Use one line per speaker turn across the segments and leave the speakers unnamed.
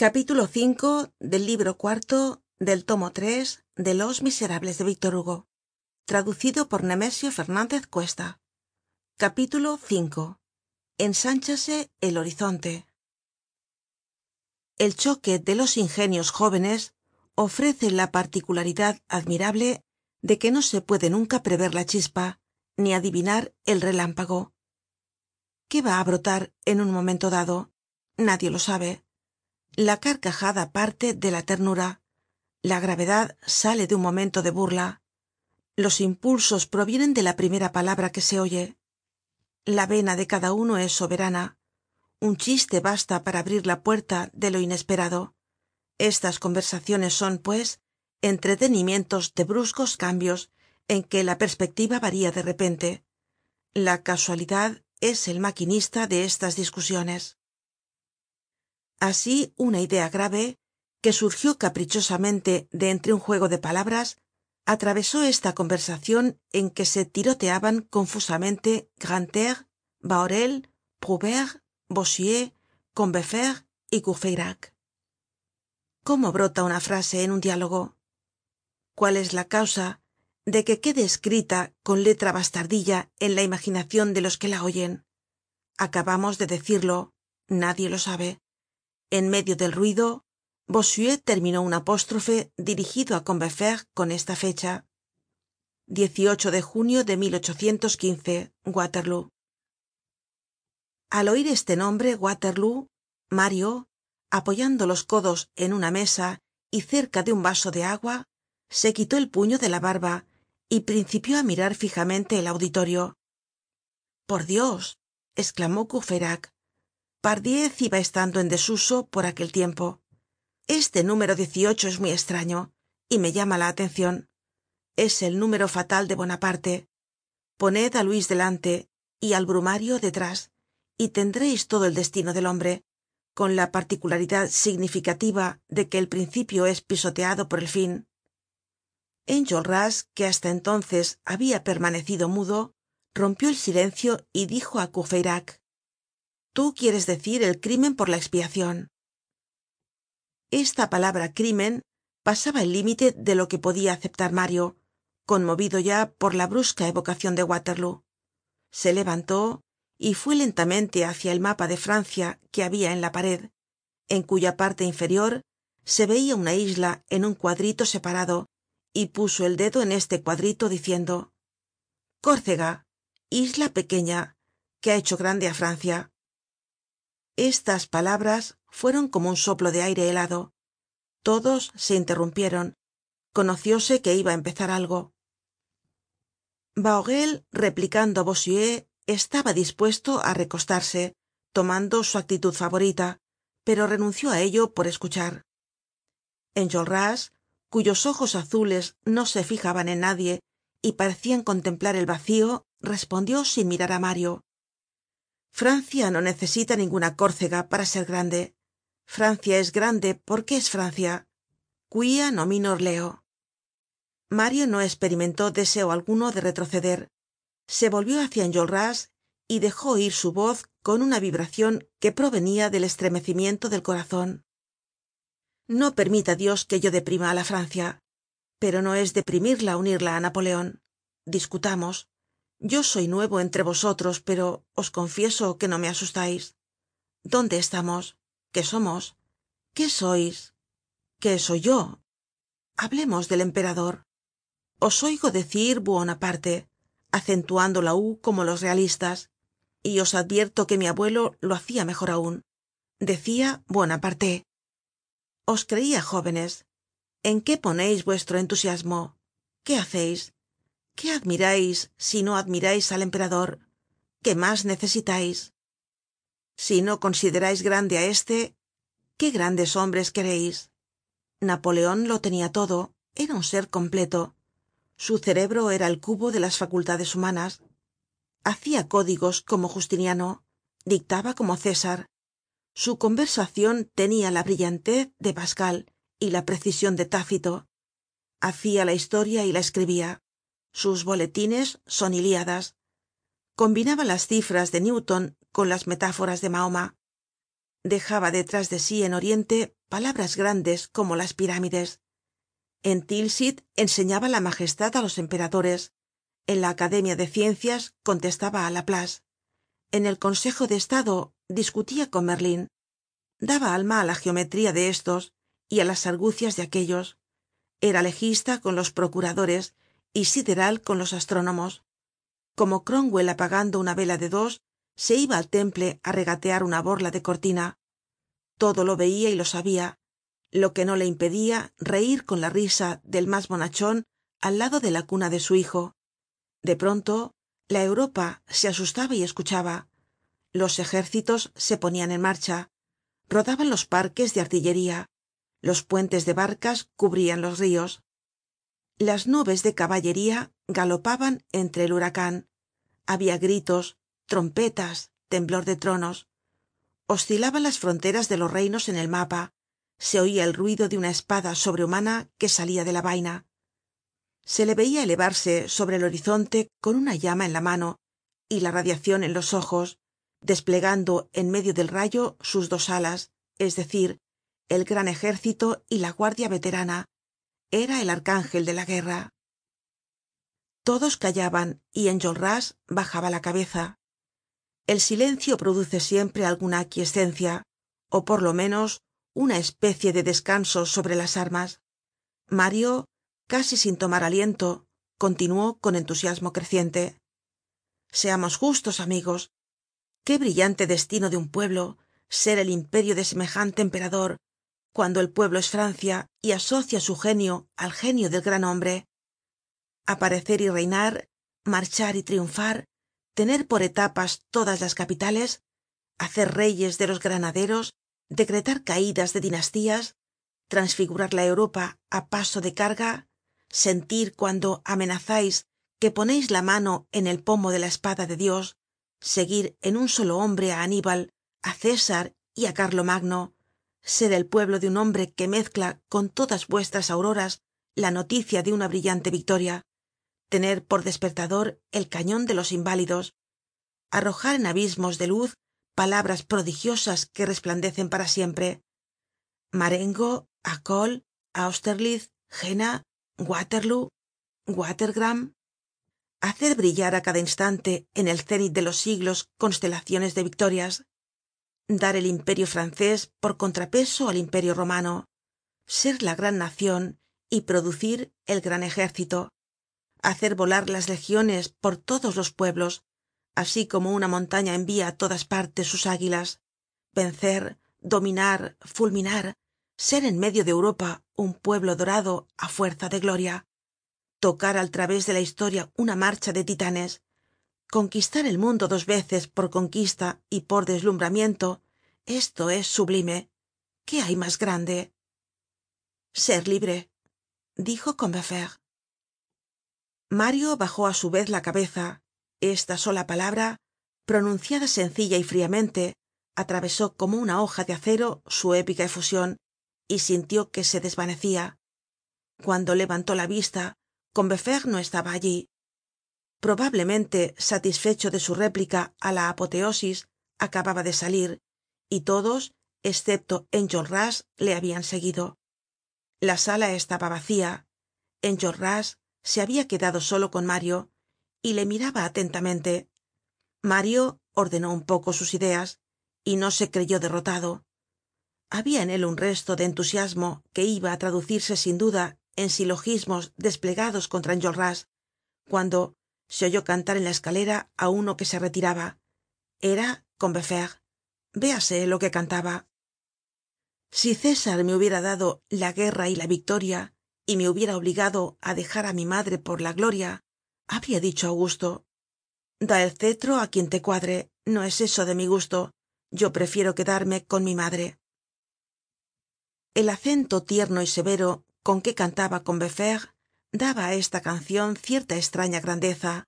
capítulo v del libro cuarto del tomo tres de los miserables de víctor hugo traducido por nemesio fernández cuesta. Capítulo v ensánchase el horizonte. El choque de los ingenios jóvenes ofrece la particularidad admirable de que no se puede nunca prever la chispa ni adivinar el relámpago. Qué va á brotar en un momento dado nadie lo sabe la carcajada parte de la ternura. La gravedad sale de un momento de burla. Los impulsos provienen de la primera palabra que se oye. La vena de cada uno es soberana. Un chiste basta para abrir la puerta de lo inesperado. Estas conversaciones son pues entretenimientos de bruscos cambios en que la perspectiva varía de repente. La casualidad es el maquinista de estas discusiones así una idea grave que surgió caprichosamente de entre un juego de palabras atravesó esta conversacion en que se tiroteaban confusamente grantaire bahorel prouvaire bossuet combeferre y courfeyrac. Cómo brota una frase en un diálogo cuál es la causa de que quede escrita con letra bastardilla en la imaginacion de los que la oyen acabamos de decirlo nadie lo sabe en medio del ruido bossuet terminó un apóstrofe dirigido á combeferre con esta fecha. de junio de waterloo. Al oir este nombre waterloo mario apoyando los codos en una mesa y cerca de un vaso de agua se quitó el puño de la barba y principió á mirar fijamente el auditorio. Por dios esclamó pardiez iba estando en desuso por aquel tiempo. Este número es muy estraño y me llama la atencion es el número fatal de bonaparte. Poned á luis delante y al brumario detrás y tendreis todo el destino del hombre con la particularidad significativa de que el principio es pisoteado por el fin. Enjolras que hasta entonces habia permanecido mudo rompió el silencio y dijo á tú quieres decir el crimen por la expiacion esta palabra crimen pasaba el límite de lo que podia aceptar mario conmovido ya por la brusca evocacion de waterloo. Se levantó y fue lentamente hácia el mapa de francia que habia en la pared en cuya parte inferior se veia una isla en un cuadrito separado y puso el dedo en este cuadrito diciendo córcega isla pequeña que ha hecho grande á francia estas palabras fueron como un soplo de aire helado. Todos se interrumpieron. Conocióse que iba á empezar algo. Bahorel replicando á bossuet estaba dispuesto á recostarse tomando su actitud favorita pero renunció á ello por escuchar. Enjolras cuyos ojos azules no se fijaban en nadie y parecian contemplar el vacío respondió sin mirar á mario francia no necesita ninguna córcega para ser grande. Francia es grande porque es francia. Quia nominor leo mario no esperimentó deseo alguno de retroceder. Se volvió hácia enjolras y dejó oir su voz con una vibracion que provenia del estremecimiento del corazon no permita dios que yo deprima á la francia pero no es deprimirla unirla á napoleon discutamos yo soy nuevo entre vosotros pero os confieso que no me asustais dónde estamos qué somos qué sois qué soy yo hablemos del emperador. Os oigo decir buonaparte acentuando la u como los realistas y os advierto que mi abuelo lo hacia mejor aun decia buonaparte os creia jóvenes. En qué poneis vuestro entusiasmo qué haceis qué admirais si no admirais al emperador qué mas necesitais si no considerais grande á éste qué grandes hombres quereis napoleon lo tenia todo era un ser completo. Su cerebro era el cubo de las facultades humanas. Hacia códigos como justiniano dictaba como césar. Su conversacion tenia la brillantez de pascal y la precision de tácito. Hacia la historia y la escribia sus boletines son ilíadas combinaba las cifras de newton con las metáforas de mahoma. Dejaba detrás de sí en oriente palabras grandes como las pirámides. En tilsit enseñaba la majestad á los emperadores. En la academia de ciencias contestaba á laplace. En el consejo de estado discutia con merlin daba alma á la geometría de estos y á las argucias de aquellos. Era legista con los procuradores y sideral con los astrónomos. Como cromwell apagando una vela de dos se iba al temple á regatear una borla de cortina. Todo lo veia y lo sabia lo que no le impedia reir con la risa del mas bonachon al lado de la cuna de su hijo. De pronto la europa se asustaba y escuchaba. Los ejércitos se ponian en marcha. Rodaban los parques de artillería. Los puentes de barcas cubrian los rios las nubes de caballería galopaban entre el huracan habia gritos trompetas temblor de tronos. Oscilaban las fronteras de los reinos en el mapa. Se oia el ruido de una espada sobrehumana que salia de la vaina. Se le veia elevarse sobre el horizonte con una llama en la mano y la radiacion en los ojos desplegando en medio del rayo sus dos alas es decir el gran ejército y la guardia veterana era el arcángel de la guerra. Todos callaban y enjolras bajaba la cabeza. El silencio produce siempre alguna aquiescencia ó por lo menos una especie de descanso sobre las armas. Mario casi sin tomar aliento continuó con entusiasmo creciente. Seamos justos amigos. Qué brillante destino de un pueblo ser el imperio de semejante emperador cuando el pueblo es francia y asocia su genio al genio del gran hombre. Aparecer y reinar marchar y triunfar tener por etapas todas las capitales hacer reyes de los granaderos decretar caidas de dinastías transfigurar la europa á paso de carga sentir cuando amenazais que poneis la mano en el pomo de la espada de dios seguir en un solo hombre á aníbal á césar y á carlomagno ser el pueblo de un hombre que mezcla con todas vuestras auroras la noticia de una brillante victoria tener por despertador el cañon de los inválidos arrojar en abismos de luz palabras prodigiosas que resplandecen para siempre. Marengo acol austerlitz jena waterloo watergram. Hacer brillar á cada instante en el cénit de los siglos constelaciones de victorias dar el imperio francés por contrapeso al imperio romano ser la gran nacion y producir el gran ejército hacer volar las legiones por todos los pueblos así como una montaña envía á todas partes sus águilas vencer dominar fulminar ser en medio de europa un pueblo dorado á fuerza de gloria tocar al través de la historia una marcha de titanes conquistar el mundo dos veces por conquista y por deslumbramiento esto es sublime. Qué hay mas grande ser libre dijo combeferre. Mario bajó á su vez la cabeza. Esta sola palabra pronunciada sencilla y fríamente atravesó como una hoja de acero su épica efusion y sintió que se desvanecia cuando levantó la vista combeferre no estaba allí probablemente satisfecho de su réplica á la apoteosis acababa de salir y todos escepto enjolras le habian seguido. La sala estaba vacía. Enjolras se habia quedado solo con mario y le miraba atentamente. Mario ordenó un poco sus ideas y no se creyó derrotado. Habia en él un resto de entusiasmo que iba á traducirse sin duda en silogismos desplegados contra enjolras cuando se oyó cantar en la escalera á uno que se retiraba. Era combeferre. Véase lo que cantaba. Si césar me hubiera dado la guerra y la victoria y me hubiera obligado á dejar á mi madre por la gloria habría dicho augusto da el cetro á quien te cuadre no es eso de mi gusto yo prefiero quedarme con mi madre el acento tierno y severo con que cantaba daba á esta cancion cierta estraña grandeza.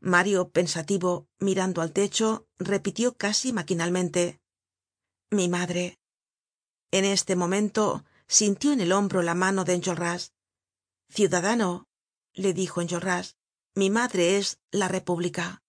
Mario pensativo mirando al techo repitió casi maquinalmente mi madre en este momento sintió en el hombro la mano de enjolras. Ciudadano le dijo enjolras mi madre es la república